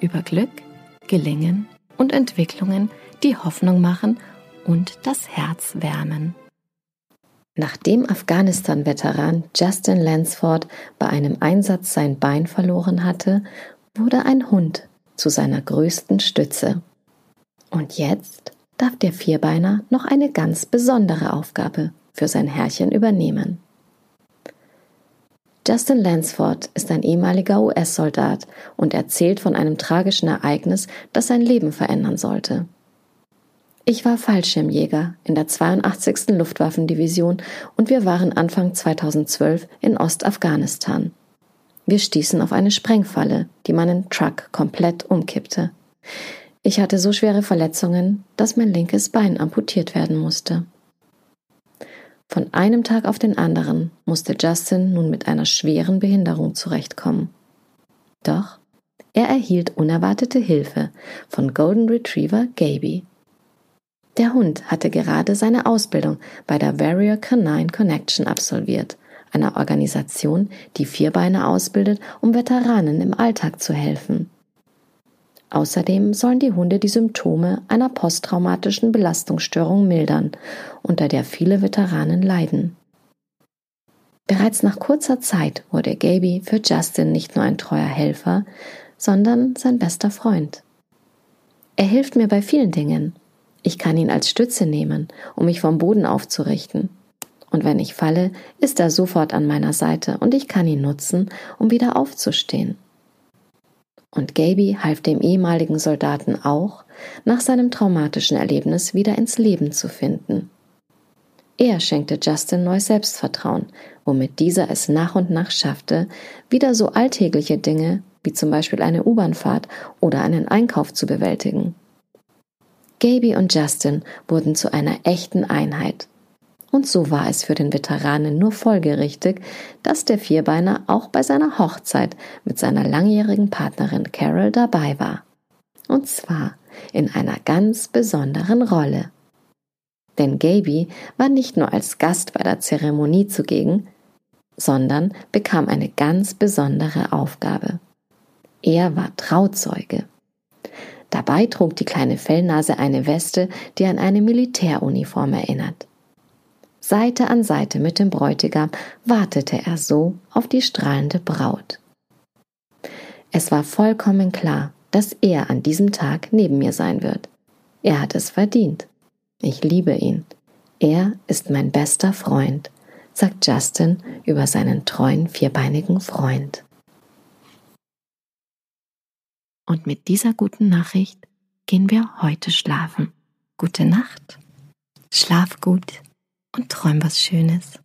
über Glück, Gelingen und Entwicklungen, die Hoffnung machen und das Herz wärmen. Nachdem Afghanistan-Veteran Justin Lansford bei einem Einsatz sein Bein verloren hatte, wurde ein Hund zu seiner größten Stütze. Und jetzt darf der Vierbeiner noch eine ganz besondere Aufgabe für sein Herrchen übernehmen. Justin Lansford ist ein ehemaliger US-Soldat und erzählt von einem tragischen Ereignis, das sein Leben verändern sollte. Ich war Fallschirmjäger in der 82. Luftwaffendivision und wir waren Anfang 2012 in Ostafghanistan. Wir stießen auf eine Sprengfalle, die meinen Truck komplett umkippte. Ich hatte so schwere Verletzungen, dass mein linkes Bein amputiert werden musste. Von einem Tag auf den anderen musste Justin nun mit einer schweren Behinderung zurechtkommen. Doch er erhielt unerwartete Hilfe von Golden Retriever Gaby. Der Hund hatte gerade seine Ausbildung bei der Warrior Canine Connection absolviert, einer Organisation, die Vierbeine ausbildet, um Veteranen im Alltag zu helfen. Außerdem sollen die Hunde die Symptome einer posttraumatischen Belastungsstörung mildern, unter der viele Veteranen leiden. Bereits nach kurzer Zeit wurde Gaby für Justin nicht nur ein treuer Helfer, sondern sein bester Freund. Er hilft mir bei vielen Dingen, ich kann ihn als Stütze nehmen, um mich vom Boden aufzurichten. Und wenn ich falle, ist er sofort an meiner Seite und ich kann ihn nutzen, um wieder aufzustehen. Und Gaby half dem ehemaligen Soldaten auch, nach seinem traumatischen Erlebnis wieder ins Leben zu finden. Er schenkte Justin neues Selbstvertrauen, womit dieser es nach und nach schaffte, wieder so alltägliche Dinge wie zum Beispiel eine U-Bahnfahrt oder einen Einkauf zu bewältigen. Gaby und Justin wurden zu einer echten Einheit. Und so war es für den Veteranen nur folgerichtig, dass der Vierbeiner auch bei seiner Hochzeit mit seiner langjährigen Partnerin Carol dabei war. Und zwar in einer ganz besonderen Rolle. Denn Gaby war nicht nur als Gast bei der Zeremonie zugegen, sondern bekam eine ganz besondere Aufgabe. Er war Trauzeuge. Dabei trug die kleine Fellnase eine Weste, die an eine Militäruniform erinnert. Seite an Seite mit dem Bräutigam wartete er so auf die strahlende Braut. Es war vollkommen klar, dass er an diesem Tag neben mir sein wird. Er hat es verdient. Ich liebe ihn. Er ist mein bester Freund, sagt Justin über seinen treuen vierbeinigen Freund. Und mit dieser guten Nachricht gehen wir heute schlafen. Gute Nacht, schlaf gut und träum was Schönes.